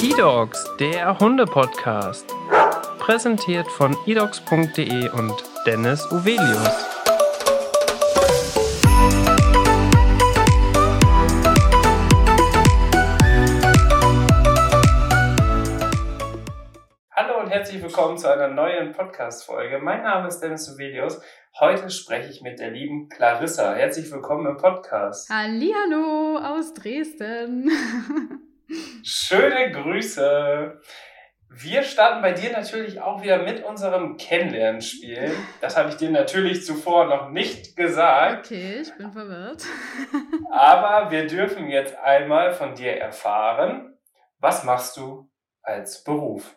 eDogs, der Hunde-Podcast. Präsentiert von edogs.de und Dennis Uvelius. Hallo und herzlich willkommen zu einer neuen Podcast-Folge. Mein Name ist Dennis Uvelius. Heute spreche ich mit der lieben Clarissa. Herzlich willkommen im Podcast. Hallihallo aus Dresden. Schöne Grüße. Wir starten bei dir natürlich auch wieder mit unserem Kennenlernspiel. Das habe ich dir natürlich zuvor noch nicht gesagt. Okay, ich bin verwirrt. Aber wir dürfen jetzt einmal von dir erfahren, was machst du als Beruf?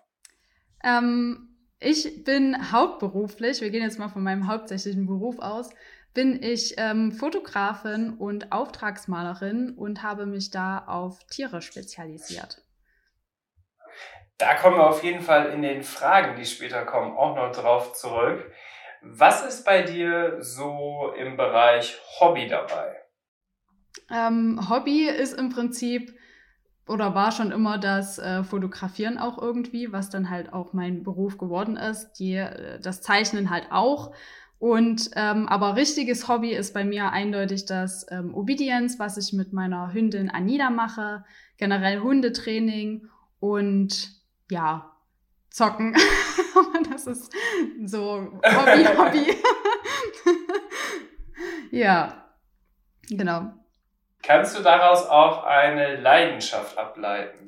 Ähm, ich bin hauptberuflich, wir gehen jetzt mal von meinem hauptsächlichen Beruf aus, bin ich ähm, Fotografin und Auftragsmalerin und habe mich da auf Tiere spezialisiert. Da kommen wir auf jeden Fall in den Fragen, die später kommen, auch noch drauf zurück. Was ist bei dir so im Bereich Hobby dabei? Ähm, Hobby ist im Prinzip oder war schon immer das äh, Fotografieren auch irgendwie, was dann halt auch mein Beruf geworden ist. Die, äh, das Zeichnen halt auch. Und ähm, aber richtiges Hobby ist bei mir eindeutig das ähm, Obedience, was ich mit meiner Hündin Anida mache, generell Hundetraining und ja, zocken. das ist so Hobby, Hobby. ja, genau. Kannst du daraus auch eine Leidenschaft ableiten?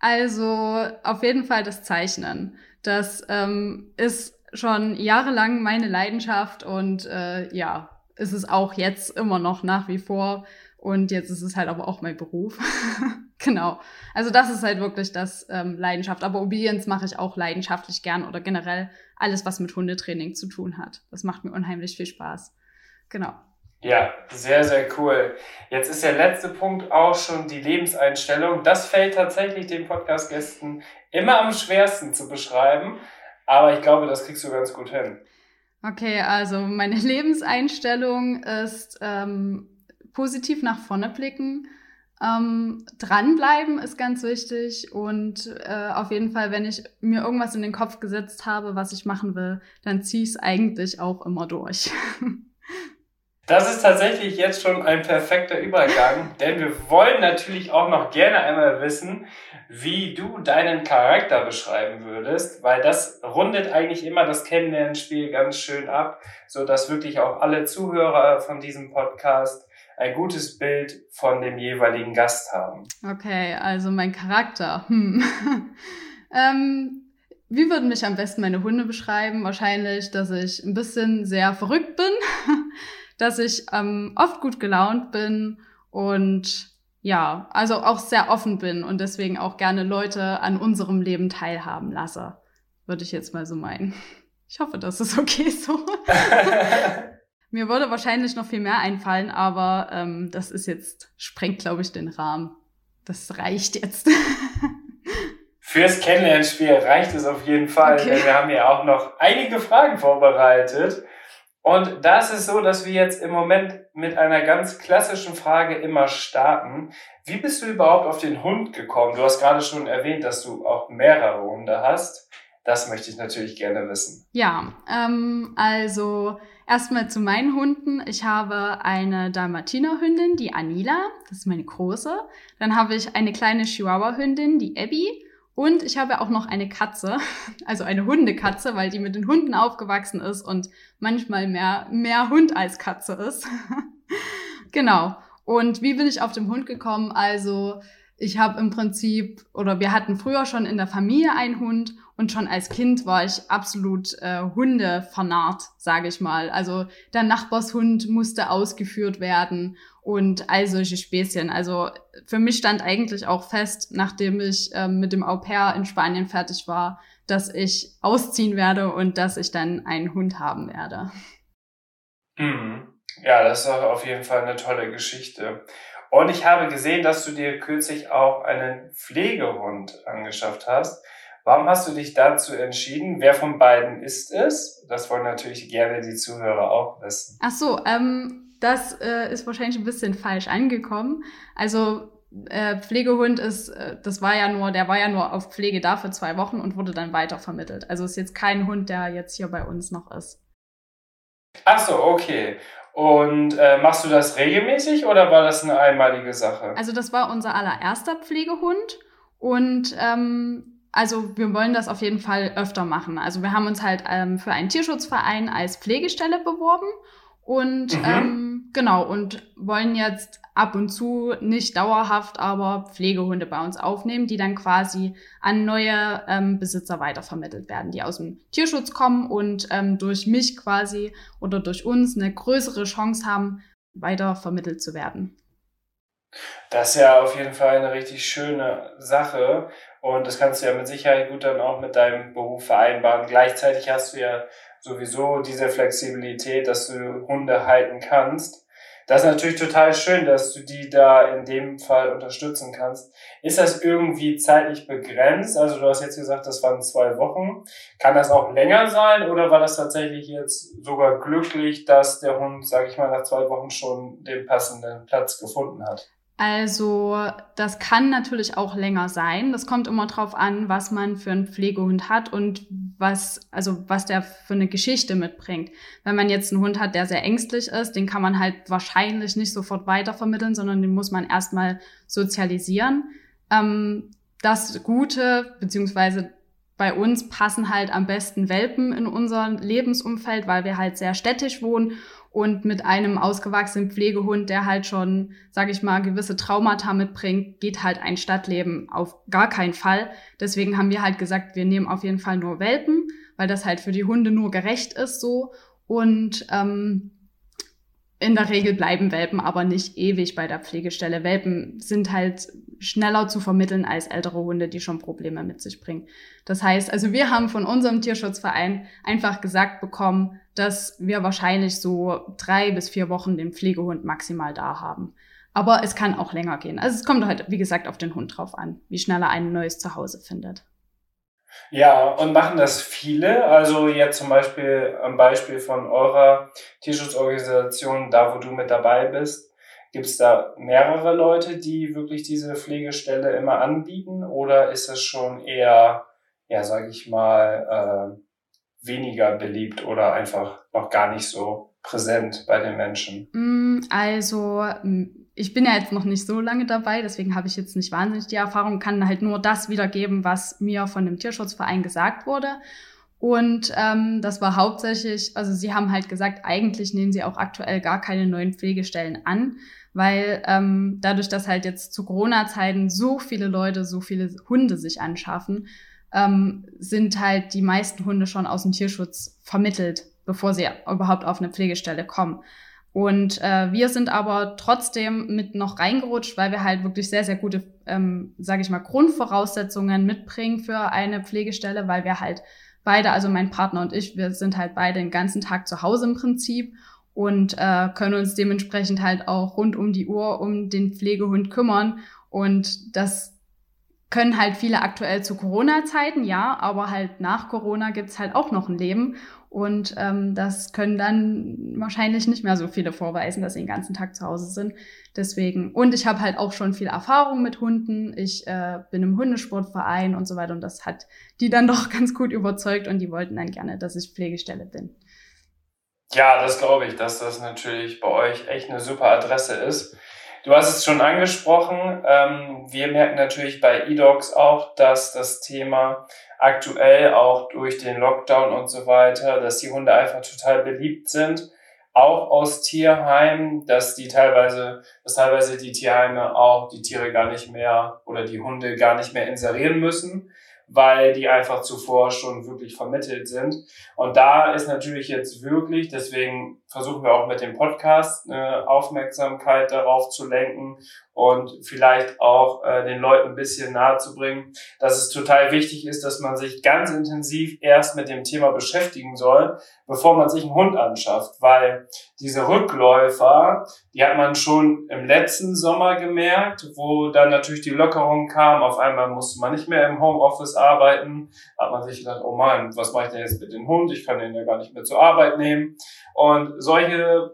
Also auf jeden Fall das Zeichnen. Das ähm, ist schon jahrelang meine Leidenschaft und äh, ja, ist es auch jetzt immer noch nach wie vor. Und jetzt ist es halt aber auch mein Beruf. genau. Also das ist halt wirklich das ähm, Leidenschaft. Aber Obedience mache ich auch leidenschaftlich gern oder generell alles, was mit Hundetraining zu tun hat. Das macht mir unheimlich viel Spaß. Genau. Ja, sehr, sehr cool. Jetzt ist der letzte Punkt auch schon die Lebenseinstellung. Das fällt tatsächlich den Podcast-Gästen immer am schwersten zu beschreiben. Aber ich glaube, das kriegst du ganz gut hin. Okay, also meine Lebenseinstellung ist ähm, positiv nach vorne blicken. Ähm, dranbleiben ist ganz wichtig und äh, auf jeden Fall, wenn ich mir irgendwas in den Kopf gesetzt habe, was ich machen will, dann ziehe ich es eigentlich auch immer durch. Das ist tatsächlich jetzt schon ein perfekter Übergang, denn wir wollen natürlich auch noch gerne einmal wissen, wie du deinen Charakter beschreiben würdest, weil das rundet eigentlich immer das Kennenlernspiel ganz schön ab, so dass wirklich auch alle Zuhörer von diesem Podcast ein gutes Bild von dem jeweiligen Gast haben. Okay, also mein Charakter. Hm. ähm, wie würden mich am besten meine Hunde beschreiben? Wahrscheinlich, dass ich ein bisschen sehr verrückt bin, dass ich ähm, oft gut gelaunt bin und ja, also auch sehr offen bin und deswegen auch gerne Leute an unserem Leben teilhaben lasse. Würde ich jetzt mal so meinen. Ich hoffe, das ist okay so. Mir würde wahrscheinlich noch viel mehr einfallen, aber ähm, das ist jetzt, sprengt, glaube ich, den Rahmen. Das reicht jetzt. Fürs Kennenlernspiel reicht es auf jeden Fall, okay. denn wir haben ja auch noch einige Fragen vorbereitet. Und da ist so, dass wir jetzt im Moment mit einer ganz klassischen Frage immer starten. Wie bist du überhaupt auf den Hund gekommen? Du hast gerade schon erwähnt, dass du auch mehrere Hunde hast. Das möchte ich natürlich gerne wissen. Ja, ähm, also erstmal zu meinen Hunden. Ich habe eine Dalmatiner-Hündin, die Anila, das ist meine große. Dann habe ich eine kleine Chihuahua-Hündin, die Abby. Und ich habe auch noch eine Katze, also eine Hundekatze, weil die mit den Hunden aufgewachsen ist und manchmal mehr, mehr Hund als Katze ist. genau. Und wie bin ich auf den Hund gekommen? Also, ich habe im Prinzip, oder wir hatten früher schon in der Familie einen Hund und schon als Kind war ich absolut äh, Hunde vernarrt, sage ich mal. Also der Nachbarshund musste ausgeführt werden und all solche Späßchen. Also für mich stand eigentlich auch fest, nachdem ich ähm, mit dem Au pair in Spanien fertig war, dass ich ausziehen werde und dass ich dann einen Hund haben werde. Mhm. Ja, das ist auf jeden Fall eine tolle Geschichte. Und ich habe gesehen, dass du dir kürzlich auch einen Pflegehund angeschafft hast. Warum hast du dich dazu entschieden? Wer von beiden ist es? Das wollen natürlich gerne die Zuhörer auch wissen. Ach so, ähm, das äh, ist wahrscheinlich ein bisschen falsch angekommen. Also äh, Pflegehund ist, äh, das war ja nur, der war ja nur auf Pflege da für zwei Wochen und wurde dann weitervermittelt. Also ist jetzt kein Hund, der jetzt hier bei uns noch ist. Ach so, okay. Und äh, machst du das regelmäßig oder war das eine einmalige Sache? Also das war unser allererster Pflegehund und ähm, also wir wollen das auf jeden Fall öfter machen. Also wir haben uns halt ähm, für einen Tierschutzverein als Pflegestelle beworben und mhm. ähm, genau, und wollen jetzt ab und zu nicht dauerhaft, aber Pflegehunde bei uns aufnehmen, die dann quasi an neue ähm, Besitzer weitervermittelt werden, die aus dem Tierschutz kommen und ähm, durch mich quasi oder durch uns eine größere Chance haben, weitervermittelt zu werden. Das ist ja auf jeden Fall eine richtig schöne Sache und das kannst du ja mit Sicherheit gut dann auch mit deinem Beruf vereinbaren. Gleichzeitig hast du ja sowieso diese Flexibilität, dass du Hunde halten kannst. Das ist natürlich total schön, dass du die da in dem Fall unterstützen kannst. Ist das irgendwie zeitlich begrenzt? Also du hast jetzt gesagt, das waren zwei Wochen. Kann das auch länger sein oder war das tatsächlich jetzt sogar glücklich, dass der Hund, sage ich mal, nach zwei Wochen schon den passenden Platz gefunden hat? Also das kann natürlich auch länger sein. Das kommt immer drauf an, was man für einen Pflegehund hat und was, also was der für eine Geschichte mitbringt. Wenn man jetzt einen Hund hat, der sehr ängstlich ist, den kann man halt wahrscheinlich nicht sofort weitervermitteln, sondern den muss man erstmal sozialisieren. Ähm, das Gute, beziehungsweise bei uns passen halt am besten Welpen in unser Lebensumfeld, weil wir halt sehr städtisch wohnen und mit einem ausgewachsenen Pflegehund, der halt schon, sage ich mal, gewisse Traumata mitbringt, geht halt ein Stadtleben auf gar keinen Fall. Deswegen haben wir halt gesagt, wir nehmen auf jeden Fall nur Welpen, weil das halt für die Hunde nur gerecht ist so. Und ähm, in der Regel bleiben Welpen aber nicht ewig bei der Pflegestelle. Welpen sind halt schneller zu vermitteln als ältere Hunde, die schon Probleme mit sich bringen. Das heißt, also wir haben von unserem Tierschutzverein einfach gesagt bekommen, dass wir wahrscheinlich so drei bis vier Wochen den Pflegehund maximal da haben. Aber es kann auch länger gehen. Also es kommt halt, wie gesagt, auf den Hund drauf an, wie schnell er ein neues Zuhause findet. Ja, und machen das viele? Also jetzt zum Beispiel am Beispiel von eurer Tierschutzorganisation, da wo du mit dabei bist, gibt es da mehrere Leute, die wirklich diese Pflegestelle immer anbieten? Oder ist es schon eher, ja, sage ich mal, äh, weniger beliebt oder einfach noch gar nicht so präsent bei den Menschen? Mm, also ich bin ja jetzt noch nicht so lange dabei, deswegen habe ich jetzt nicht wahnsinnig die Erfahrung, kann halt nur das wiedergeben, was mir von dem Tierschutzverein gesagt wurde. Und ähm, das war hauptsächlich, also sie haben halt gesagt, eigentlich nehmen sie auch aktuell gar keine neuen Pflegestellen an, weil ähm, dadurch, dass halt jetzt zu Corona-Zeiten so viele Leute, so viele Hunde sich anschaffen, ähm, sind halt die meisten Hunde schon aus dem Tierschutz vermittelt, bevor sie überhaupt auf eine Pflegestelle kommen. Und äh, wir sind aber trotzdem mit noch reingerutscht, weil wir halt wirklich sehr, sehr gute, ähm, sage ich mal, Grundvoraussetzungen mitbringen für eine Pflegestelle, weil wir halt beide, also mein Partner und ich, wir sind halt beide den ganzen Tag zu Hause im Prinzip und äh, können uns dementsprechend halt auch rund um die Uhr um den Pflegehund kümmern. Und das können halt viele aktuell zu Corona-Zeiten, ja, aber halt nach Corona gibt's halt auch noch ein Leben. Und ähm, das können dann wahrscheinlich nicht mehr so viele vorweisen, dass sie den ganzen Tag zu Hause sind. Deswegen, und ich habe halt auch schon viel Erfahrung mit Hunden. Ich äh, bin im Hundesportverein und so weiter. Und das hat die dann doch ganz gut überzeugt und die wollten dann gerne, dass ich Pflegestelle bin. Ja, das glaube ich, dass das natürlich bei euch echt eine super Adresse ist. Du hast es schon angesprochen. Ähm, wir merken natürlich bei eDogs auch, dass das Thema aktuell auch durch den Lockdown und so weiter, dass die Hunde einfach total beliebt sind, auch aus Tierheimen, dass die teilweise, dass teilweise die Tierheime auch die Tiere gar nicht mehr oder die Hunde gar nicht mehr inserieren müssen, weil die einfach zuvor schon wirklich vermittelt sind. Und da ist natürlich jetzt wirklich, deswegen versuchen wir auch mit dem Podcast eine Aufmerksamkeit darauf zu lenken und vielleicht auch äh, den Leuten ein bisschen nahe zu bringen, dass es total wichtig ist, dass man sich ganz intensiv erst mit dem Thema beschäftigen soll, bevor man sich einen Hund anschafft, weil diese Rückläufer, die hat man schon im letzten Sommer gemerkt, wo dann natürlich die Lockerung kam, auf einmal musste man nicht mehr im Homeoffice arbeiten, hat man sich gedacht, oh Mann, was mache ich denn jetzt mit dem Hund? Ich kann den ja gar nicht mehr zur Arbeit nehmen. Und solche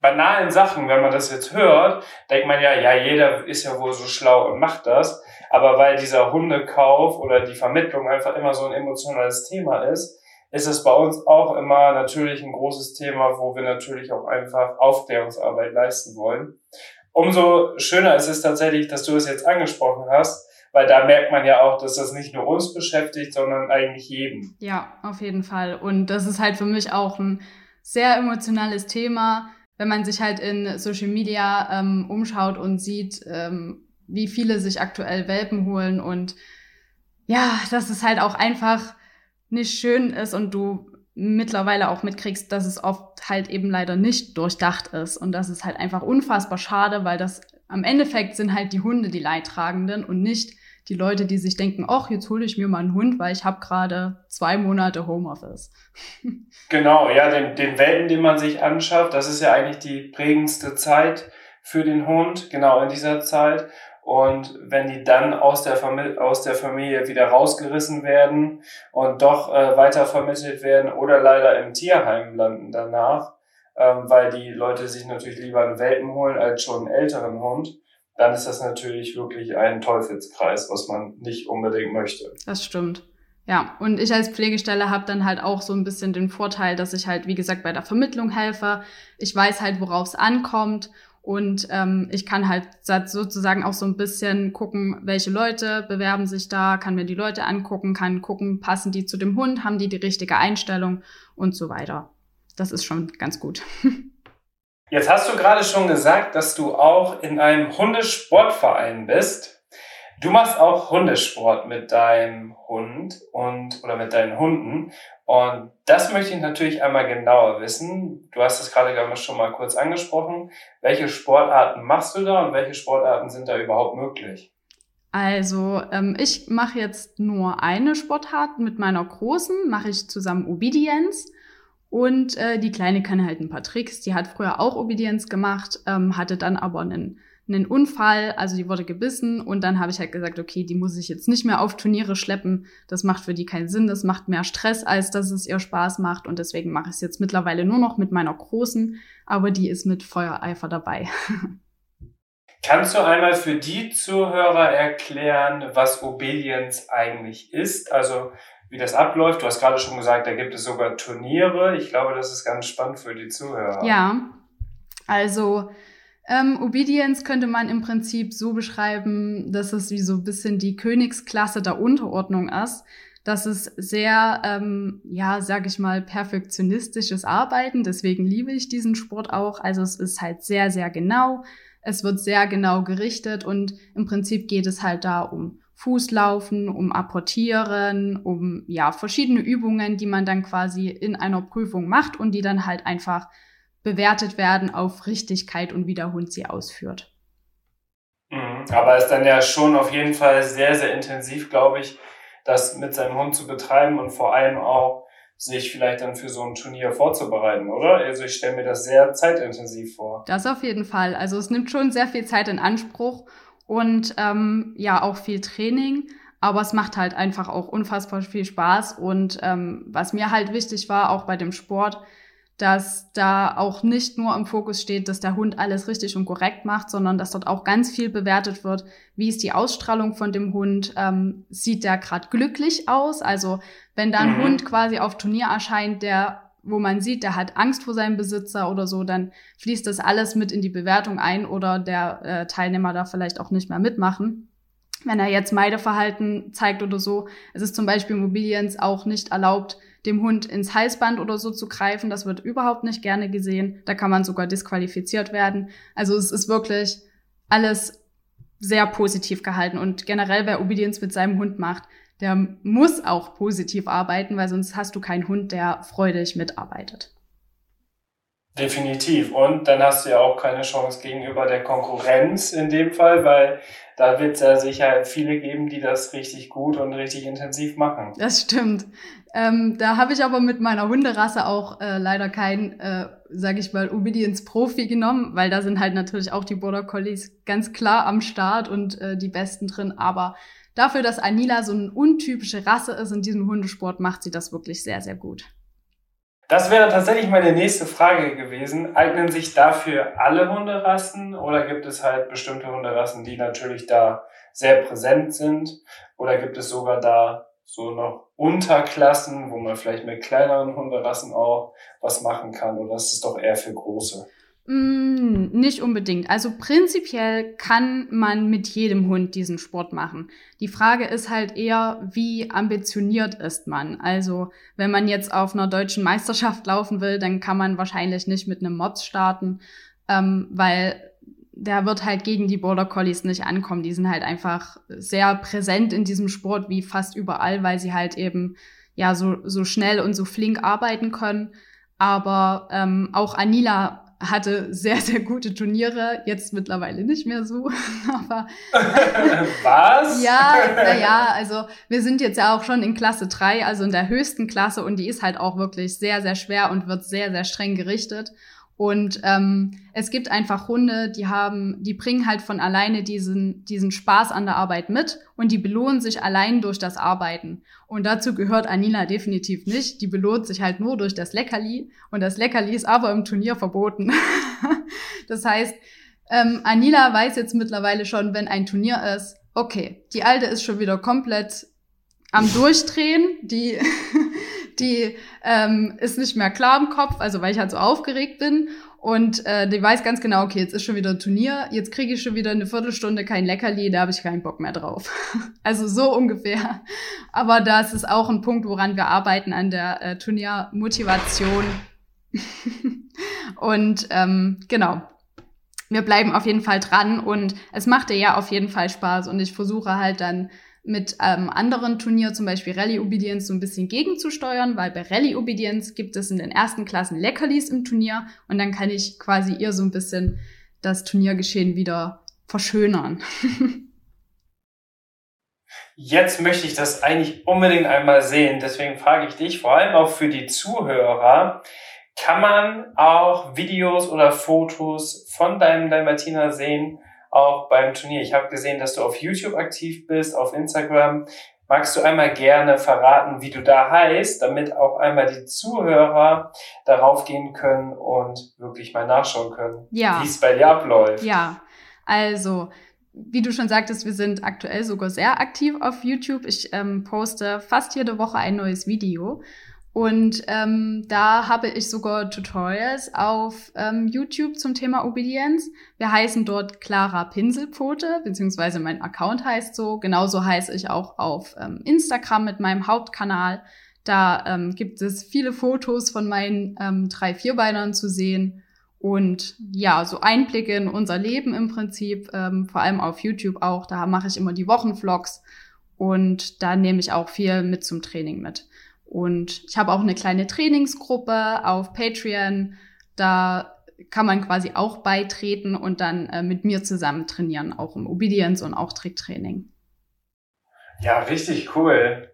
banalen Sachen, wenn man das jetzt hört, denkt man ja, ja, jeder ist ja wohl so schlau und macht das. Aber weil dieser Hundekauf oder die Vermittlung einfach immer so ein emotionales Thema ist, ist es bei uns auch immer natürlich ein großes Thema, wo wir natürlich auch einfach Aufklärungsarbeit leisten wollen. Umso schöner ist es tatsächlich, dass du es jetzt angesprochen hast, weil da merkt man ja auch, dass das nicht nur uns beschäftigt, sondern eigentlich jeden. Ja, auf jeden Fall. Und das ist halt für mich auch ein sehr emotionales Thema, wenn man sich halt in Social Media ähm, umschaut und sieht, ähm, wie viele sich aktuell Welpen holen und ja, dass es halt auch einfach nicht schön ist und du mittlerweile auch mitkriegst, dass es oft halt eben leider nicht durchdacht ist und das ist halt einfach unfassbar schade, weil das am Endeffekt sind halt die Hunde die Leidtragenden und nicht die Leute, die sich denken, ach, jetzt hole ich mir mal einen Hund, weil ich habe gerade zwei Monate Homeoffice. Genau, ja, den, den Welpen, den man sich anschafft, das ist ja eigentlich die prägendste Zeit für den Hund, genau in dieser Zeit. Und wenn die dann aus der, Familie, aus der Familie wieder rausgerissen werden und doch äh, weiter vermittelt werden oder leider im Tierheim landen danach, ähm, weil die Leute sich natürlich lieber einen Welpen holen als schon einen älteren Hund, dann ist das natürlich wirklich ein Teufelskreis, was man nicht unbedingt möchte. Das stimmt. Ja, und ich als Pflegestelle habe dann halt auch so ein bisschen den Vorteil, dass ich halt, wie gesagt, bei der Vermittlung helfe. Ich weiß halt, worauf es ankommt und ähm, ich kann halt sozusagen auch so ein bisschen gucken, welche Leute bewerben sich da, kann mir die Leute angucken, kann gucken, passen die zu dem Hund, haben die die richtige Einstellung und so weiter. Das ist schon ganz gut. Jetzt hast du gerade schon gesagt, dass du auch in einem Hundesportverein bist. Du machst auch Hundesport mit deinem Hund und oder mit deinen Hunden. Und das möchte ich natürlich einmal genauer wissen. Du hast es gerade schon mal kurz angesprochen. Welche Sportarten machst du da und welche Sportarten sind da überhaupt möglich? Also ähm, ich mache jetzt nur eine Sportart mit meiner großen, mache ich zusammen Obedience. Und äh, die Kleine kann halt ein paar Tricks. Die hat früher auch Obedience gemacht, ähm, hatte dann aber einen, einen Unfall, also die wurde gebissen und dann habe ich halt gesagt, okay, die muss ich jetzt nicht mehr auf Turniere schleppen. Das macht für die keinen Sinn, das macht mehr Stress, als dass es ihr Spaß macht und deswegen mache ich es jetzt mittlerweile nur noch mit meiner Großen, aber die ist mit Feuereifer dabei. Kannst du einmal für die Zuhörer erklären, was Obedience eigentlich ist? Also wie das abläuft. Du hast gerade schon gesagt, da gibt es sogar Turniere. Ich glaube, das ist ganz spannend für die Zuhörer. Ja, also ähm, Obedience könnte man im Prinzip so beschreiben, dass es wie so ein bisschen die Königsklasse der Unterordnung ist. Das ist sehr, ähm, ja, sag ich mal, perfektionistisches Arbeiten. Deswegen liebe ich diesen Sport auch. Also es ist halt sehr, sehr genau. Es wird sehr genau gerichtet und im Prinzip geht es halt da um Fußlaufen, um Apportieren, um ja verschiedene Übungen, die man dann quasi in einer Prüfung macht und die dann halt einfach bewertet werden auf Richtigkeit und wie der Hund sie ausführt. Mhm. Aber ist dann ja schon auf jeden Fall sehr, sehr intensiv, glaube ich, das mit seinem Hund zu betreiben und vor allem auch sich vielleicht dann für so ein Turnier vorzubereiten, oder? Also ich stelle mir das sehr zeitintensiv vor. Das auf jeden Fall. Also es nimmt schon sehr viel Zeit in Anspruch und ähm, ja auch viel Training. Aber es macht halt einfach auch unfassbar viel Spaß. Und ähm, was mir halt wichtig war, auch bei dem Sport, dass da auch nicht nur im Fokus steht, dass der Hund alles richtig und korrekt macht, sondern dass dort auch ganz viel bewertet wird. Wie ist die Ausstrahlung von dem Hund? Ähm, sieht der gerade glücklich aus? Also wenn da ein mhm. Hund quasi auf Turnier erscheint, der wo man sieht, der hat Angst vor seinem Besitzer oder so, dann fließt das alles mit in die Bewertung ein oder der äh, Teilnehmer darf vielleicht auch nicht mehr mitmachen. Wenn er jetzt Meideverhalten zeigt oder so, es ist zum Beispiel Mobiliens auch nicht erlaubt, dem Hund ins Halsband oder so zu greifen. Das wird überhaupt nicht gerne gesehen. Da kann man sogar disqualifiziert werden. Also es ist wirklich alles sehr positiv gehalten und generell, wer Obedience mit seinem Hund macht, der muss auch positiv arbeiten, weil sonst hast du keinen Hund, der freudig mitarbeitet. Definitiv. Und dann hast du ja auch keine Chance gegenüber der Konkurrenz in dem Fall, weil da wird es ja sicher viele geben, die das richtig gut und richtig intensiv machen. Das stimmt. Ähm, da habe ich aber mit meiner Hunderasse auch äh, leider keinen, äh, sage ich mal, Obedience-Profi genommen, weil da sind halt natürlich auch die Border Collies ganz klar am Start und äh, die Besten drin. Aber dafür, dass Anila so eine untypische Rasse ist in diesem Hundesport, macht sie das wirklich sehr, sehr gut. Das wäre tatsächlich meine nächste Frage gewesen. Eignen sich dafür alle Hunderassen oder gibt es halt bestimmte Hunderassen, die natürlich da sehr präsent sind? Oder gibt es sogar da so noch Unterklassen, wo man vielleicht mit kleineren Hunderassen auch was machen kann? Oder ist es doch eher für große? Mm, nicht unbedingt. Also prinzipiell kann man mit jedem Hund diesen Sport machen. Die Frage ist halt eher, wie ambitioniert ist man? Also wenn man jetzt auf einer deutschen Meisterschaft laufen will, dann kann man wahrscheinlich nicht mit einem Mods starten, ähm, weil der wird halt gegen die Border Collies nicht ankommen. Die sind halt einfach sehr präsent in diesem Sport wie fast überall, weil sie halt eben ja so, so schnell und so flink arbeiten können. Aber ähm, auch Anila hatte sehr, sehr gute Turniere, jetzt mittlerweile nicht mehr so. Aber Was? Ja, naja, also wir sind jetzt ja auch schon in Klasse 3, also in der höchsten Klasse und die ist halt auch wirklich sehr, sehr schwer und wird sehr, sehr streng gerichtet. Und ähm, es gibt einfach Hunde, die haben, die bringen halt von alleine diesen, diesen Spaß an der Arbeit mit und die belohnen sich allein durch das Arbeiten. Und dazu gehört Anila definitiv nicht. Die belohnt sich halt nur durch das Leckerli und das Leckerli ist aber im Turnier verboten. das heißt, ähm, Anila weiß jetzt mittlerweile schon, wenn ein Turnier ist, okay, die Alte ist schon wieder komplett am Durchdrehen, die die ähm, ist nicht mehr klar im Kopf, also weil ich halt so aufgeregt bin. Und äh, die weiß ganz genau, okay, jetzt ist schon wieder ein Turnier, jetzt kriege ich schon wieder eine Viertelstunde kein Leckerli, da habe ich keinen Bock mehr drauf. also so ungefähr. Aber das ist auch ein Punkt, woran wir arbeiten an der äh, Turniermotivation. und ähm, genau, wir bleiben auf jeden Fall dran und es macht dir ja auf jeden Fall Spaß und ich versuche halt dann mit ähm, anderen Turnier, zum Beispiel Rallye Obedience, so ein bisschen gegenzusteuern, weil bei Rallye Obedience gibt es in den ersten Klassen Leckerlis im Turnier und dann kann ich quasi ihr so ein bisschen das Turniergeschehen wieder verschönern. Jetzt möchte ich das eigentlich unbedingt einmal sehen, deswegen frage ich dich, vor allem auch für die Zuhörer, kann man auch Videos oder Fotos von deinem Dalmatiner sehen, auch beim Turnier. Ich habe gesehen, dass du auf YouTube aktiv bist, auf Instagram. Magst du einmal gerne verraten, wie du da heißt, damit auch einmal die Zuhörer darauf gehen können und wirklich mal nachschauen können, ja. wie es bei dir abläuft? Ja, also wie du schon sagtest, wir sind aktuell sogar sehr aktiv auf YouTube. Ich ähm, poste fast jede Woche ein neues Video. Und ähm, da habe ich sogar Tutorials auf ähm, YouTube zum Thema Obedienz. Wir heißen dort Clara Pinselpfote, beziehungsweise mein Account heißt so. Genauso heiße ich auch auf ähm, Instagram mit meinem Hauptkanal. Da ähm, gibt es viele Fotos von meinen ähm, drei Vierbeinern zu sehen. Und ja, so Einblicke in unser Leben im Prinzip, ähm, vor allem auf YouTube auch. Da mache ich immer die Wochenvlogs und da nehme ich auch viel mit zum Training mit. Und ich habe auch eine kleine Trainingsgruppe auf Patreon. Da kann man quasi auch beitreten und dann äh, mit mir zusammen trainieren, auch im Obedience und auch Tricktraining. Ja, richtig cool.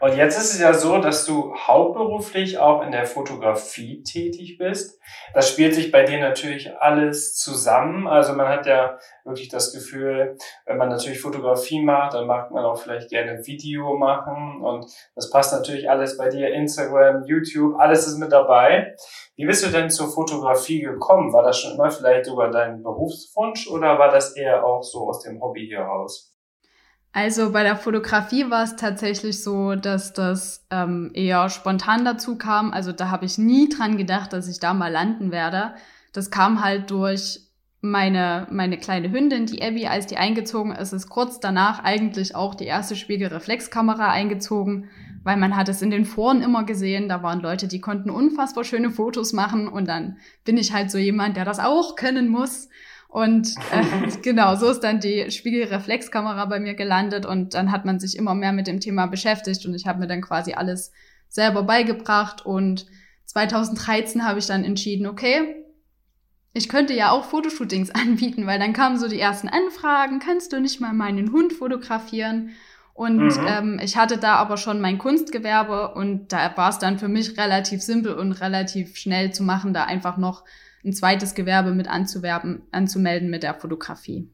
Und jetzt ist es ja so, dass du hauptberuflich auch in der Fotografie tätig bist. Das spielt sich bei dir natürlich alles zusammen. Also man hat ja wirklich das Gefühl, wenn man natürlich Fotografie macht, dann mag man auch vielleicht gerne Video machen. Und das passt natürlich alles bei dir. Instagram, YouTube, alles ist mit dabei. Wie bist du denn zur Fotografie gekommen? War das schon immer vielleicht sogar dein Berufswunsch oder war das eher auch so aus dem Hobby heraus? Also bei der Fotografie war es tatsächlich so, dass das ähm, eher spontan dazu kam. Also da habe ich nie dran gedacht, dass ich da mal landen werde. Das kam halt durch meine, meine kleine Hündin, die Abby, als die eingezogen ist, ist kurz danach eigentlich auch die erste Spiegelreflexkamera eingezogen, weil man hat es in den Foren immer gesehen, da waren Leute, die konnten unfassbar schöne Fotos machen und dann bin ich halt so jemand, der das auch können muss und äh, genau, so ist dann die Spiegelreflexkamera bei mir gelandet und dann hat man sich immer mehr mit dem Thema beschäftigt und ich habe mir dann quasi alles selber beigebracht und 2013 habe ich dann entschieden, okay, ich könnte ja auch Fotoshootings anbieten, weil dann kamen so die ersten Anfragen, kannst du nicht mal meinen Hund fotografieren? Und mhm. ähm, ich hatte da aber schon mein Kunstgewerbe und da war es dann für mich relativ simpel und relativ schnell zu machen, da einfach noch ein zweites Gewerbe mit anzuwerben, anzumelden mit der Fotografie.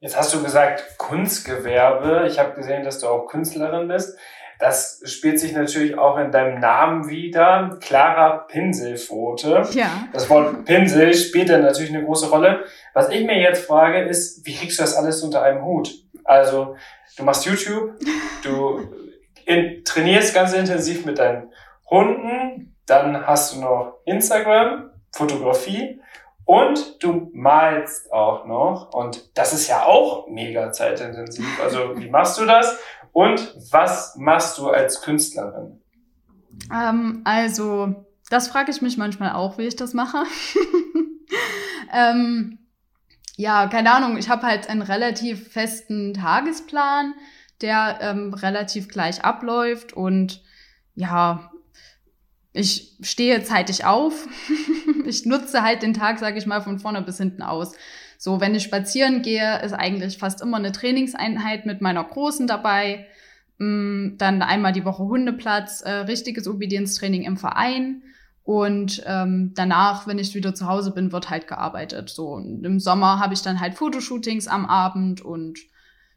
Jetzt hast du gesagt Kunstgewerbe. Ich habe gesehen, dass du auch Künstlerin bist. das spielt sich natürlich auch in deinem Namen wieder. Clara Pinselpfote. Ja. Das Wort Pinsel spielt dann natürlich eine große Rolle. Was ich mir jetzt frage, ist, wie kriegst du das alles unter einem Hut? Also, du machst YouTube, du in, trainierst ganz intensiv mit deinen Hunden, dann hast du noch Instagram, Fotografie und du malst auch noch. Und das ist ja auch mega zeitintensiv. Also wie machst du das? Und was machst du als Künstlerin? Ähm, also, das frage ich mich manchmal auch, wie ich das mache. ähm, ja, keine Ahnung, ich habe halt einen relativ festen Tagesplan, der ähm, relativ gleich abläuft und ja, ich stehe zeitig auf. ich nutze halt den Tag, sage ich mal, von vorne bis hinten aus. So, wenn ich spazieren gehe, ist eigentlich fast immer eine Trainingseinheit mit meiner Großen dabei. Mm, dann einmal die Woche Hundeplatz, äh, richtiges Obedienztraining im Verein. Und ähm, danach, wenn ich wieder zu Hause bin, wird halt gearbeitet. So und im Sommer habe ich dann halt Fotoshootings am Abend und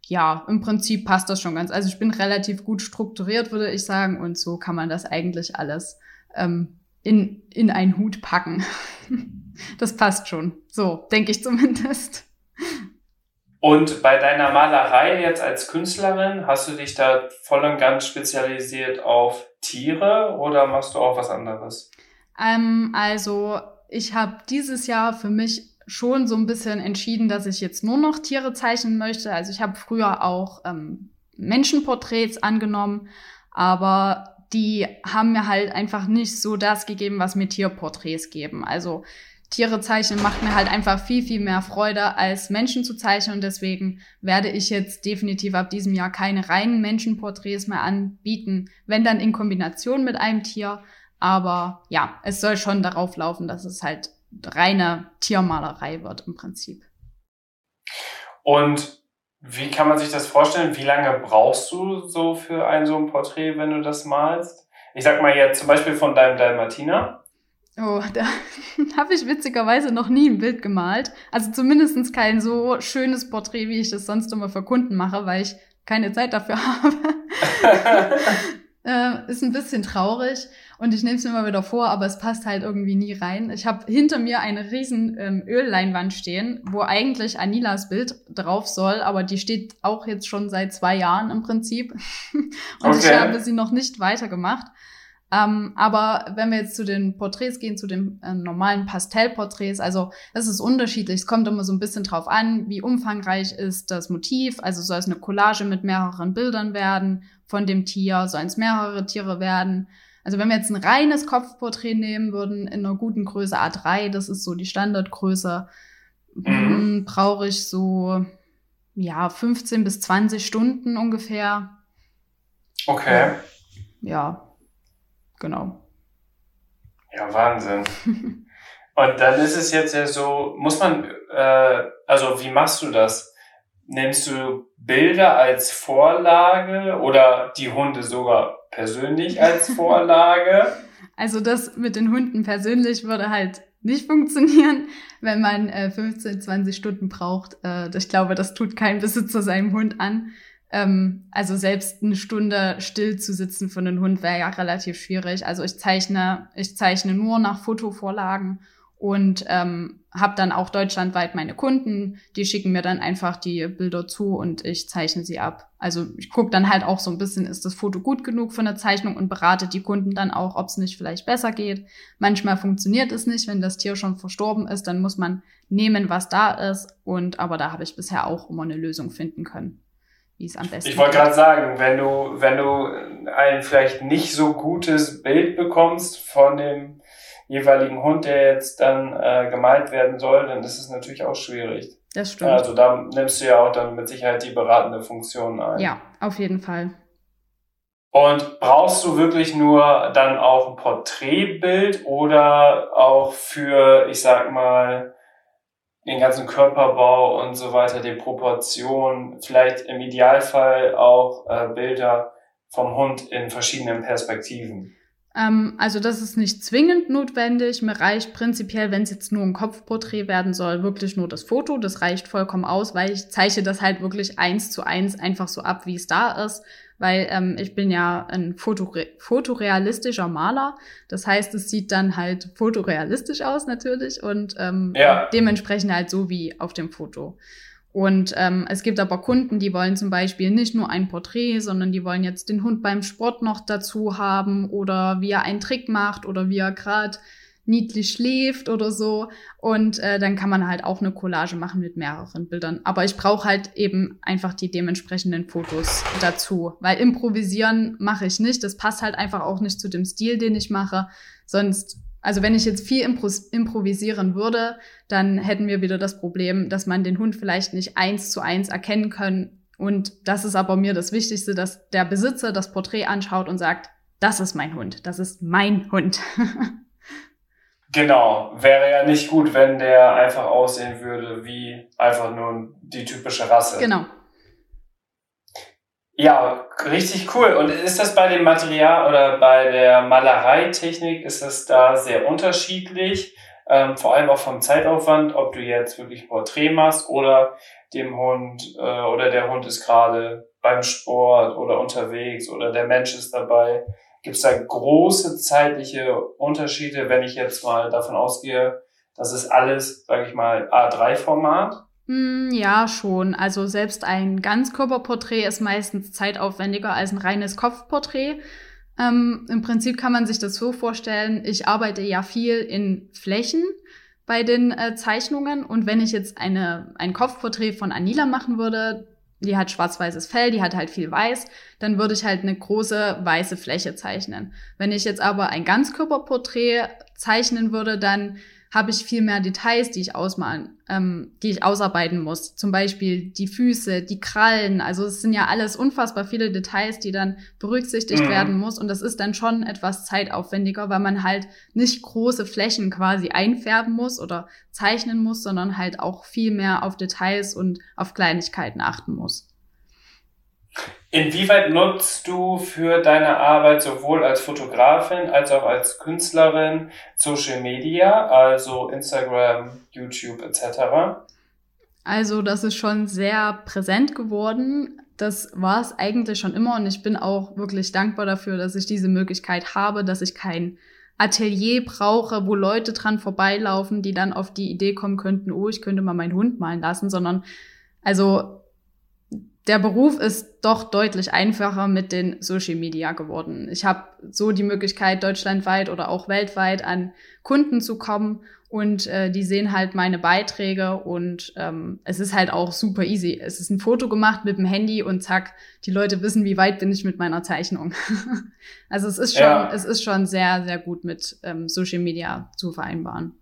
ja, im Prinzip passt das schon ganz. Also ich bin relativ gut strukturiert, würde ich sagen, und so kann man das eigentlich alles ähm, in, in einen Hut packen. das passt schon. So, denke ich zumindest. Und bei deiner Malerei jetzt als Künstlerin, hast du dich da voll und ganz spezialisiert auf Tiere oder machst du auch was anderes? Ähm, also, ich habe dieses Jahr für mich schon so ein bisschen entschieden, dass ich jetzt nur noch Tiere zeichnen möchte. Also ich habe früher auch ähm, Menschenporträts angenommen, aber die haben mir halt einfach nicht so das gegeben, was mir Tierporträts geben. Also Tiere zeichnen macht mir halt einfach viel, viel mehr Freude, als Menschen zu zeichnen. Und deswegen werde ich jetzt definitiv ab diesem Jahr keine reinen Menschenporträts mehr anbieten, wenn dann in Kombination mit einem Tier. Aber ja, es soll schon darauf laufen, dass es halt reine Tiermalerei wird im Prinzip. Und wie kann man sich das vorstellen? Wie lange brauchst du so für ein so ein Porträt, wenn du das malst? Ich sag mal jetzt zum Beispiel von deinem Dalmatiner. Oh, da habe ich witzigerweise noch nie ein Bild gemalt. Also zumindest kein so schönes Porträt, wie ich das sonst immer für Kunden mache, weil ich keine Zeit dafür habe. äh, ist ein bisschen traurig und ich nehme es mir mal wieder vor, aber es passt halt irgendwie nie rein. Ich habe hinter mir eine riesen ähm, Ölleinwand stehen, wo eigentlich Anilas Bild drauf soll, aber die steht auch jetzt schon seit zwei Jahren im Prinzip. und okay. ich habe sie noch nicht weitergemacht. Ähm, aber wenn wir jetzt zu den Porträts gehen, zu den äh, normalen Pastellporträts, also das ist unterschiedlich. Es kommt immer so ein bisschen drauf an, wie umfangreich ist das Motiv. Also soll es eine Collage mit mehreren Bildern werden von dem Tier, sollen es mehrere Tiere werden. Also wenn wir jetzt ein reines Kopfporträt nehmen würden in einer guten Größe A3, das ist so die Standardgröße, mhm. brauche ich so ja 15 bis 20 Stunden ungefähr. Okay. Ja, genau. Ja, Wahnsinn. Und dann ist es jetzt ja so, muss man, äh, also wie machst du das? Nimmst du Bilder als Vorlage oder die Hunde sogar persönlich als Vorlage? Also das mit den Hunden persönlich würde halt nicht funktionieren, wenn man äh, 15, 20 Stunden braucht. Äh, ich glaube, das tut kein Besitzer seinem Hund an. Ähm, also selbst eine Stunde still zu sitzen für einen Hund wäre ja relativ schwierig. Also ich zeichne, ich zeichne nur nach Fotovorlagen und ähm, habe dann auch deutschlandweit meine Kunden, die schicken mir dann einfach die Bilder zu und ich zeichne sie ab. Also ich gucke dann halt auch so ein bisschen, ist das Foto gut genug für eine Zeichnung und berate die Kunden dann auch, ob es nicht vielleicht besser geht. Manchmal funktioniert es nicht, wenn das Tier schon verstorben ist, dann muss man nehmen, was da ist. Und aber da habe ich bisher auch immer eine Lösung finden können wie es am besten Ich wollte gerade sagen, wenn du, wenn du ein vielleicht nicht so gutes Bild bekommst von dem jeweiligen Hund, der jetzt dann äh, gemalt werden soll, dann ist es natürlich auch schwierig. Das stimmt. Also da nimmst du ja auch dann mit Sicherheit die beratende Funktion ein. Ja, auf jeden Fall. Und brauchst du wirklich nur dann auch ein Porträtbild oder auch für, ich sag mal, den ganzen Körperbau und so weiter, die Proportionen, vielleicht im Idealfall auch äh, Bilder vom Hund in verschiedenen Perspektiven? Ähm, also das ist nicht zwingend notwendig. Mir reicht prinzipiell, wenn es jetzt nur ein Kopfporträt werden soll, wirklich nur das Foto. Das reicht vollkommen aus, weil ich zeichne das halt wirklich eins zu eins einfach so ab, wie es da ist. weil ähm, ich bin ja ein Fotore fotorealistischer Maler. Das heißt, es sieht dann halt fotorealistisch aus natürlich und ähm, ja. dementsprechend halt so wie auf dem Foto. Und ähm, es gibt aber Kunden, die wollen zum Beispiel nicht nur ein Porträt, sondern die wollen jetzt den Hund beim Sport noch dazu haben oder wie er einen Trick macht oder wie er gerade niedlich schläft oder so. Und äh, dann kann man halt auch eine Collage machen mit mehreren Bildern. Aber ich brauche halt eben einfach die dementsprechenden Fotos dazu. Weil improvisieren mache ich nicht. Das passt halt einfach auch nicht zu dem Stil, den ich mache. Sonst, also wenn ich jetzt viel impro improvisieren würde, dann hätten wir wieder das Problem, dass man den Hund vielleicht nicht eins zu eins erkennen kann. Und das ist aber mir das Wichtigste, dass der Besitzer das Porträt anschaut und sagt, das ist mein Hund, das ist mein Hund. Genau, wäre ja nicht gut, wenn der einfach aussehen würde wie einfach nur die typische Rasse. Genau. Ja, richtig cool. Und ist das bei dem Material oder bei der Malereitechnik, ist das da sehr unterschiedlich? Ähm, vor allem auch vom Zeitaufwand, ob du jetzt wirklich Porträt machst oder dem Hund äh, oder der Hund ist gerade beim Sport oder unterwegs oder der Mensch ist dabei. Gibt es da große zeitliche Unterschiede, wenn ich jetzt mal davon ausgehe, das ist alles, sage ich mal, A3-Format? Hm, ja, schon. Also selbst ein Ganzkörperporträt ist meistens zeitaufwendiger als ein reines Kopfporträt. Ähm, Im Prinzip kann man sich das so vorstellen, ich arbeite ja viel in Flächen bei den äh, Zeichnungen und wenn ich jetzt eine, ein Kopfporträt von Anila machen würde, die hat schwarz-weißes Fell, die hat halt viel weiß, dann würde ich halt eine große weiße Fläche zeichnen. Wenn ich jetzt aber ein Ganzkörperporträt zeichnen würde, dann habe ich viel mehr Details, die ich ausmalen, ähm, die ich ausarbeiten muss. Zum Beispiel die Füße, die Krallen. Also es sind ja alles unfassbar viele Details, die dann berücksichtigt mhm. werden muss. Und das ist dann schon etwas zeitaufwendiger, weil man halt nicht große Flächen quasi einfärben muss oder zeichnen muss, sondern halt auch viel mehr auf Details und auf Kleinigkeiten achten muss. Inwieweit nutzt du für deine Arbeit sowohl als Fotografin als auch als Künstlerin Social Media, also Instagram, YouTube etc.? Also das ist schon sehr präsent geworden. Das war es eigentlich schon immer und ich bin auch wirklich dankbar dafür, dass ich diese Möglichkeit habe, dass ich kein Atelier brauche, wo Leute dran vorbeilaufen, die dann auf die Idee kommen könnten, oh, ich könnte mal meinen Hund malen lassen, sondern also der Beruf ist doch deutlich einfacher mit den Social Media geworden. Ich habe so die Möglichkeit, deutschlandweit oder auch weltweit an Kunden zu kommen und äh, die sehen halt meine Beiträge und ähm, es ist halt auch super easy. Es ist ein Foto gemacht mit dem Handy und zack, die Leute wissen, wie weit bin ich mit meiner Zeichnung. also es ist schon, ja. es ist schon sehr, sehr gut mit ähm, Social Media zu vereinbaren.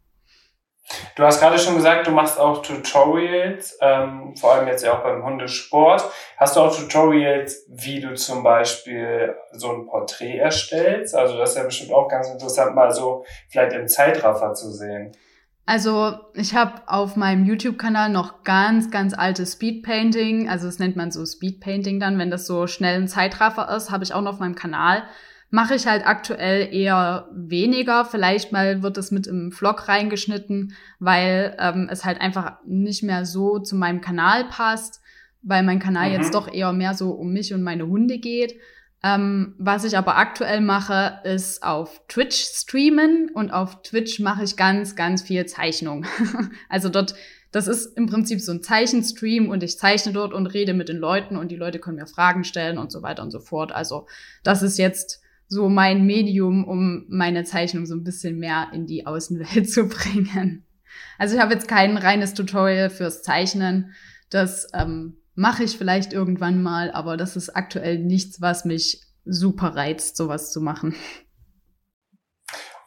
Du hast gerade schon gesagt, du machst auch Tutorials, ähm, vor allem jetzt ja auch beim Hundesport. Hast du auch Tutorials, wie du zum Beispiel so ein Porträt erstellst? Also das ist ja bestimmt auch ganz interessant, mal so vielleicht im Zeitraffer zu sehen. Also ich habe auf meinem YouTube-Kanal noch ganz, ganz altes Speedpainting. Also das nennt man so Speedpainting dann, wenn das so schnell ein Zeitraffer ist, habe ich auch noch auf meinem Kanal mache ich halt aktuell eher weniger. Vielleicht mal wird es mit im Vlog reingeschnitten, weil ähm, es halt einfach nicht mehr so zu meinem Kanal passt, weil mein Kanal mhm. jetzt doch eher mehr so um mich und meine Hunde geht. Ähm, was ich aber aktuell mache, ist auf Twitch streamen und auf Twitch mache ich ganz, ganz viel Zeichnung. also dort, das ist im Prinzip so ein Zeichenstream und ich zeichne dort und rede mit den Leuten und die Leute können mir Fragen stellen und so weiter und so fort. Also das ist jetzt so mein Medium, um meine Zeichnung so ein bisschen mehr in die Außenwelt zu bringen. Also ich habe jetzt kein reines Tutorial fürs Zeichnen. Das ähm, mache ich vielleicht irgendwann mal, aber das ist aktuell nichts, was mich super reizt, sowas zu machen.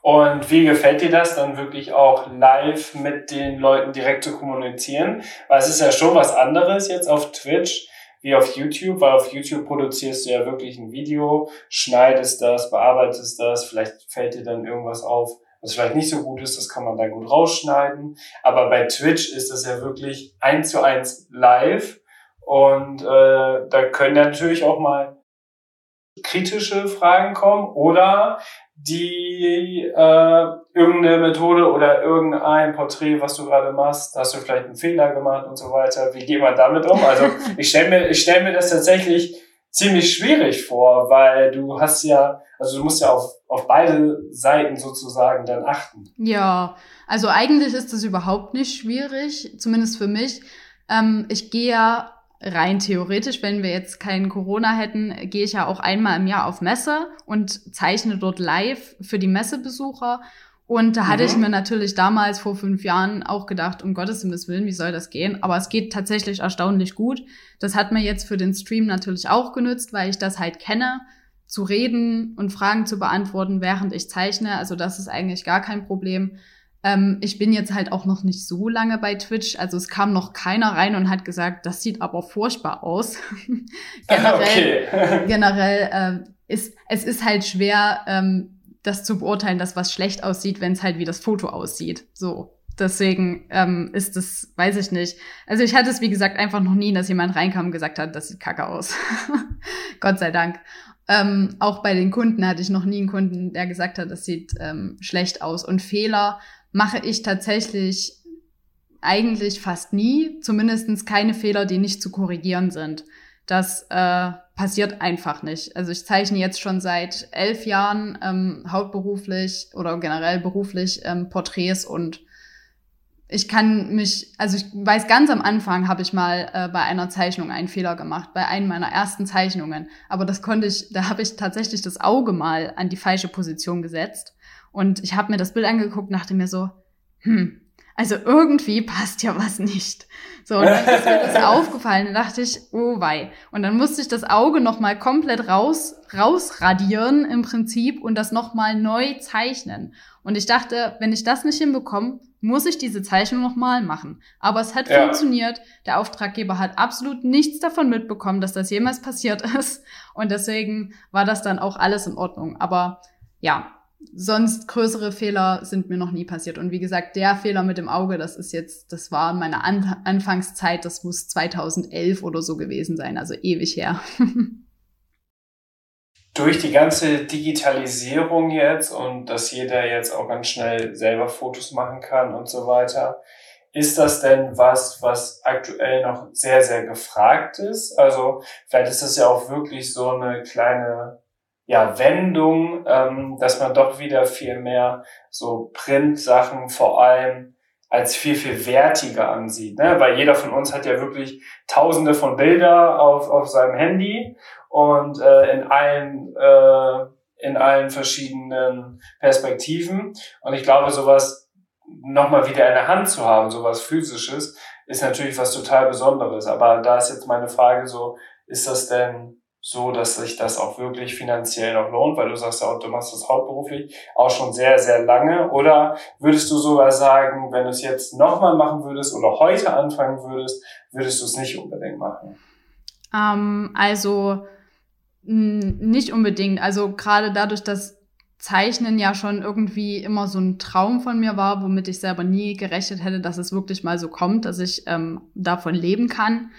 Und wie gefällt dir das dann wirklich auch live mit den Leuten direkt zu kommunizieren? Weil es ist ja schon was anderes jetzt auf Twitch wie auf YouTube, weil auf YouTube produzierst du ja wirklich ein Video, schneidest das, bearbeitest das, vielleicht fällt dir dann irgendwas auf, was vielleicht nicht so gut ist, das kann man dann gut rausschneiden. Aber bei Twitch ist das ja wirklich eins zu eins live und äh, da können natürlich auch mal kritische Fragen kommen oder die äh, irgendeine Methode oder irgendein Porträt, was du gerade machst, hast du vielleicht einen Fehler gemacht und so weiter. Wie geht man damit um? Also ich stelle mir, ich stell mir das tatsächlich ziemlich schwierig vor, weil du hast ja, also du musst ja auf, auf beide Seiten sozusagen dann achten. Ja, also eigentlich ist das überhaupt nicht schwierig, zumindest für mich. Ähm, ich gehe ja rein theoretisch, wenn wir jetzt keinen Corona hätten, gehe ich ja auch einmal im Jahr auf Messe und zeichne dort live für die Messebesucher. Und da hatte mhm. ich mir natürlich damals vor fünf Jahren auch gedacht, um Gottes Willen, wie soll das gehen? Aber es geht tatsächlich erstaunlich gut. Das hat mir jetzt für den Stream natürlich auch genützt, weil ich das halt kenne, zu reden und Fragen zu beantworten, während ich zeichne. Also das ist eigentlich gar kein Problem. Ähm, ich bin jetzt halt auch noch nicht so lange bei Twitch. Also es kam noch keiner rein und hat gesagt, das sieht aber furchtbar aus. generell generell äh, ist es ist halt schwer, ähm, das zu beurteilen, dass was schlecht aussieht, wenn es halt wie das Foto aussieht. So. Deswegen ähm, ist das, weiß ich nicht. Also ich hatte es, wie gesagt, einfach noch nie, dass jemand reinkam und gesagt hat, das sieht kacke aus. Gott sei Dank. Ähm, auch bei den Kunden hatte ich noch nie einen Kunden, der gesagt hat, das sieht ähm, schlecht aus. Und Fehler mache ich tatsächlich eigentlich fast nie, zumindestens keine Fehler, die nicht zu korrigieren sind. Das äh, passiert einfach nicht. Also ich zeichne jetzt schon seit elf Jahren ähm, hauptberuflich oder generell beruflich ähm, Porträts und ich kann mich, also ich weiß, ganz am Anfang habe ich mal äh, bei einer Zeichnung einen Fehler gemacht, bei einem meiner ersten Zeichnungen. Aber das konnte ich, da habe ich tatsächlich das Auge mal an die falsche Position gesetzt. Und ich habe mir das Bild angeguckt, dachte mir so, hm, also irgendwie passt ja was nicht. So, und dann ist mir das aufgefallen, dann dachte ich, oh wei. Und dann musste ich das Auge nochmal komplett raus, rausradieren im Prinzip und das nochmal neu zeichnen. Und ich dachte, wenn ich das nicht hinbekomme, muss ich diese Zeichnung nochmal machen. Aber es hat ja. funktioniert. Der Auftraggeber hat absolut nichts davon mitbekommen, dass das jemals passiert ist. Und deswegen war das dann auch alles in Ordnung. Aber ja, sonst größere Fehler sind mir noch nie passiert. Und wie gesagt, der Fehler mit dem Auge, das ist jetzt, das war in meiner An Anfangszeit, das muss 2011 oder so gewesen sein, also ewig her. Durch die ganze Digitalisierung jetzt und dass jeder jetzt auch ganz schnell selber Fotos machen kann und so weiter, ist das denn was, was aktuell noch sehr, sehr gefragt ist? Also vielleicht ist das ja auch wirklich so eine kleine ja, Wendung, ähm, dass man doch wieder viel mehr so Print-Sachen vor allem als viel, viel wertiger ansieht. Ne? Weil jeder von uns hat ja wirklich tausende von Bilder auf, auf seinem Handy und äh, in allen äh, in allen verschiedenen Perspektiven. Und ich glaube, sowas nochmal wieder in der Hand zu haben, sowas physisches, ist natürlich was total Besonderes. Aber da ist jetzt meine Frage so, ist das denn so, dass sich das auch wirklich finanziell noch lohnt, weil du sagst ja auch, du machst das hauptberuflich auch schon sehr, sehr lange. Oder würdest du sogar sagen, wenn du es jetzt nochmal machen würdest oder heute anfangen würdest, würdest du es nicht unbedingt machen? Ähm, also nicht unbedingt. Also gerade dadurch, dass Zeichnen ja schon irgendwie immer so ein Traum von mir war, womit ich selber nie gerechnet hätte, dass es wirklich mal so kommt, dass ich ähm, davon leben kann,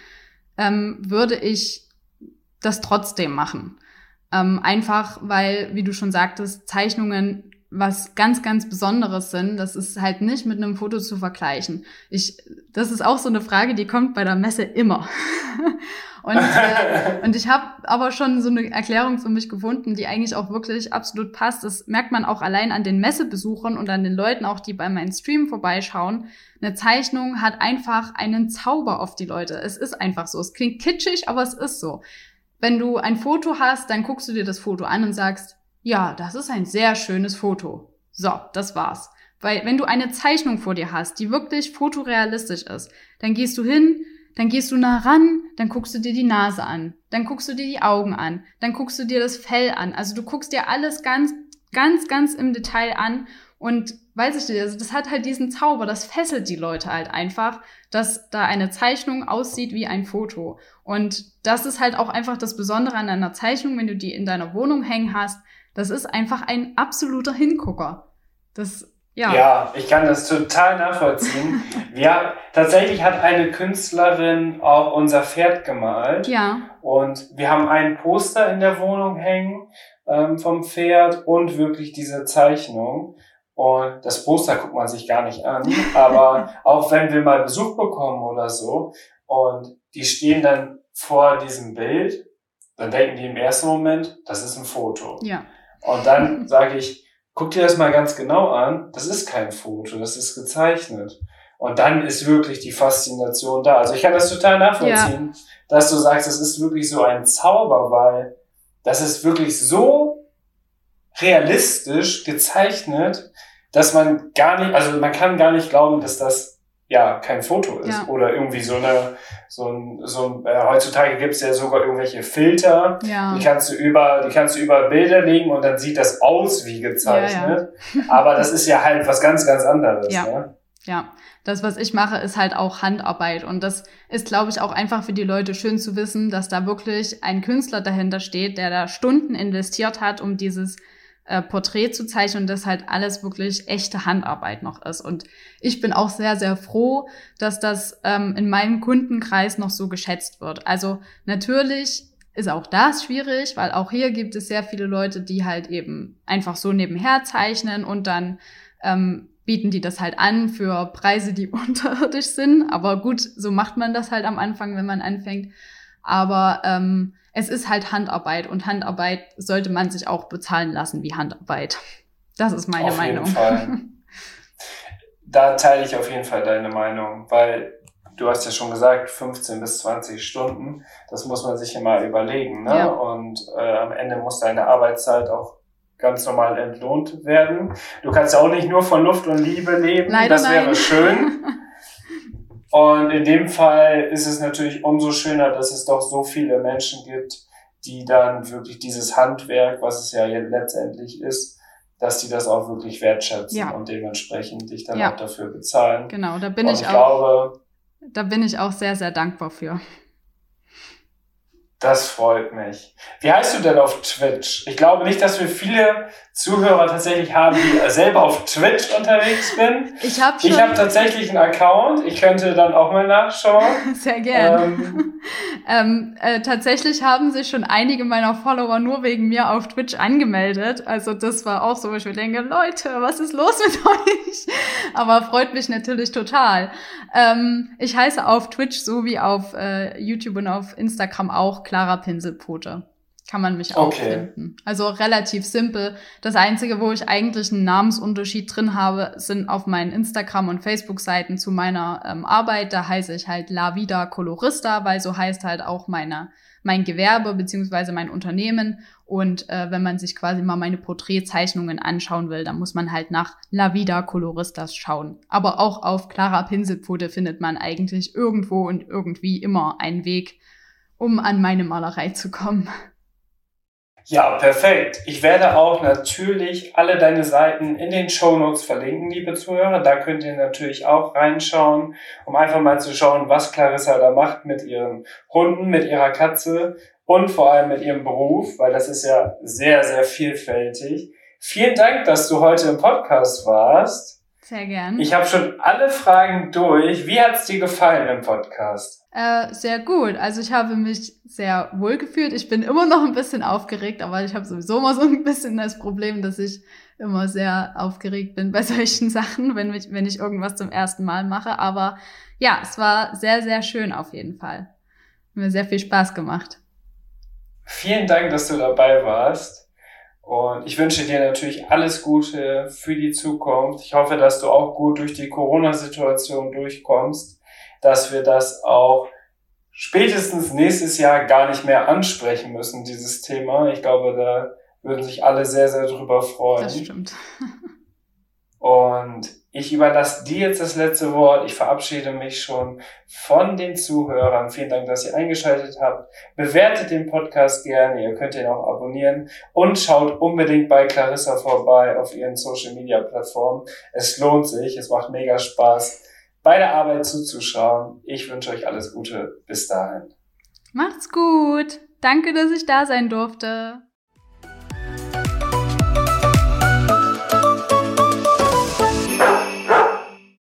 ähm, würde ich das trotzdem machen. Ähm, einfach, weil, wie du schon sagtest, Zeichnungen was ganz, ganz Besonderes sind. Das ist halt nicht mit einem Foto zu vergleichen. Ich, das ist auch so eine Frage, die kommt bei der Messe immer. und, äh, und ich habe aber schon so eine Erklärung für mich gefunden, die eigentlich auch wirklich absolut passt. Das merkt man auch allein an den Messebesuchern und an den Leuten auch, die bei meinem Stream vorbeischauen. Eine Zeichnung hat einfach einen Zauber auf die Leute. Es ist einfach so. Es klingt kitschig, aber es ist so. Wenn du ein Foto hast, dann guckst du dir das Foto an und sagst, ja, das ist ein sehr schönes Foto. So, das war's. Weil wenn du eine Zeichnung vor dir hast, die wirklich fotorealistisch ist, dann gehst du hin, dann gehst du nah ran, dann guckst du dir die Nase an, dann guckst du dir die Augen an, dann guckst du dir das Fell an. Also du guckst dir alles ganz, ganz, ganz im Detail an und weiß ich nicht, also das hat halt diesen Zauber, das fesselt die Leute halt einfach, dass da eine Zeichnung aussieht wie ein Foto. Und das ist halt auch einfach das Besondere an einer Zeichnung, wenn du die in deiner Wohnung hängen hast. Das ist einfach ein absoluter Hingucker. Das, ja. Ja, ich kann das total nachvollziehen. ja, tatsächlich hat eine Künstlerin auch unser Pferd gemalt. Ja. Und wir haben ein Poster in der Wohnung hängen ähm, vom Pferd und wirklich diese Zeichnung. Und das Poster guckt man sich gar nicht an. Aber auch wenn wir mal Besuch bekommen oder so und die stehen dann vor diesem Bild, dann denken die im ersten Moment, das ist ein Foto. Ja. Und dann sage ich, guck dir das mal ganz genau an, das ist kein Foto, das ist gezeichnet. Und dann ist wirklich die Faszination da. Also ich kann das total nachvollziehen, ja. dass du sagst, es ist wirklich so ein Zauber, weil das ist wirklich so realistisch gezeichnet, dass man gar nicht, also man kann gar nicht glauben, dass das ja kein Foto ist. Ja. Oder irgendwie so eine, so ein, so ein äh, heutzutage gibt es ja sogar irgendwelche Filter, ja. die kannst du über, die kannst du über Bilder legen und dann sieht das aus wie gezeichnet. Ja, Aber das ist ja halt was ganz, ganz anderes. Ja. Ne? Ja, das, was ich mache, ist halt auch Handarbeit. Und das ist, glaube ich, auch einfach für die Leute schön zu wissen, dass da wirklich ein Künstler dahinter steht, der da Stunden investiert hat, um dieses äh, Porträt zu zeichnen und das halt alles wirklich echte Handarbeit noch ist. Und ich bin auch sehr, sehr froh, dass das ähm, in meinem Kundenkreis noch so geschätzt wird. Also natürlich ist auch das schwierig, weil auch hier gibt es sehr viele Leute, die halt eben einfach so nebenher zeichnen und dann ähm, bieten die das halt an für Preise, die unterirdisch sind. Aber gut, so macht man das halt am Anfang, wenn man anfängt. Aber ähm, es ist halt Handarbeit und Handarbeit sollte man sich auch bezahlen lassen wie Handarbeit. Das ist meine auf Meinung. Jeden Fall. Da teile ich auf jeden Fall deine Meinung, weil du hast ja schon gesagt, 15 bis 20 Stunden, das muss man sich immer überlegen. Ne? Ja. Und äh, am Ende muss deine Arbeitszeit auch ganz normal entlohnt werden. Du kannst ja auch nicht nur von Luft und Liebe leben, Leider das wäre nein. schön. Und in dem Fall ist es natürlich umso schöner, dass es doch so viele Menschen gibt, die dann wirklich dieses Handwerk, was es ja letztendlich ist, dass die das auch wirklich wertschätzen ja. und dementsprechend dich dann ja. auch dafür bezahlen. Genau, da bin und ich, auch. Glaube, da bin ich auch sehr, sehr dankbar für. Das freut mich. Wie heißt du denn auf Twitch? Ich glaube nicht, dass wir viele Zuhörer tatsächlich haben, die selber auf Twitch unterwegs sind. Ich habe Ich habe tatsächlich einen Account. Ich könnte dann auch mal nachschauen. Sehr gerne. Ähm, ähm, äh, tatsächlich haben sich schon einige meiner Follower nur wegen mir auf Twitch angemeldet. Also das war auch so, wo ich mir denke, Leute, was ist los mit euch? Aber freut mich natürlich total. Ähm, ich heiße auf Twitch so wie auf äh, YouTube und auf Instagram auch Clara Pinselpote. Kann man mich auch okay. finden. Also relativ simpel. Das Einzige, wo ich eigentlich einen Namensunterschied drin habe, sind auf meinen Instagram- und Facebook-Seiten zu meiner ähm, Arbeit. Da heiße ich halt La Vida Colorista, weil so heißt halt auch meine, mein Gewerbe beziehungsweise mein Unternehmen. Und äh, wenn man sich quasi mal meine Porträtzeichnungen anschauen will, dann muss man halt nach La Vida Coloristas schauen. Aber auch auf Clara Pinselpfote findet man eigentlich irgendwo und irgendwie immer einen Weg, um an meine Malerei zu kommen. Ja, perfekt. Ich werde auch natürlich alle deine Seiten in den Show Notes verlinken, liebe Zuhörer. Da könnt ihr natürlich auch reinschauen, um einfach mal zu schauen, was Clarissa da macht mit ihren Hunden, mit ihrer Katze und vor allem mit ihrem Beruf, weil das ist ja sehr, sehr vielfältig. Vielen Dank, dass du heute im Podcast warst. Sehr gern. Ich habe schon alle Fragen durch. Wie hat's dir gefallen im Podcast? Äh, sehr gut. Also ich habe mich sehr wohl gefühlt. Ich bin immer noch ein bisschen aufgeregt, aber ich habe sowieso immer so ein bisschen das Problem, dass ich immer sehr aufgeregt bin bei solchen Sachen, wenn ich, wenn ich irgendwas zum ersten Mal mache. Aber ja, es war sehr, sehr schön auf jeden Fall. Hat mir sehr viel Spaß gemacht. Vielen Dank, dass du dabei warst. Und ich wünsche dir natürlich alles Gute für die Zukunft. Ich hoffe, dass du auch gut durch die Corona-Situation durchkommst, dass wir das auch spätestens nächstes Jahr gar nicht mehr ansprechen müssen, dieses Thema. Ich glaube, da würden sich alle sehr, sehr drüber freuen. Das stimmt. Und ich überlasse dir jetzt das letzte Wort. Ich verabschiede mich schon von den Zuhörern. Vielen Dank, dass ihr eingeschaltet habt. Bewertet den Podcast gerne. Ihr könnt ihn auch abonnieren und schaut unbedingt bei Clarissa vorbei auf ihren Social Media Plattformen. Es lohnt sich. Es macht mega Spaß, bei der Arbeit zuzuschauen. Ich wünsche euch alles Gute. Bis dahin. Macht's gut. Danke, dass ich da sein durfte.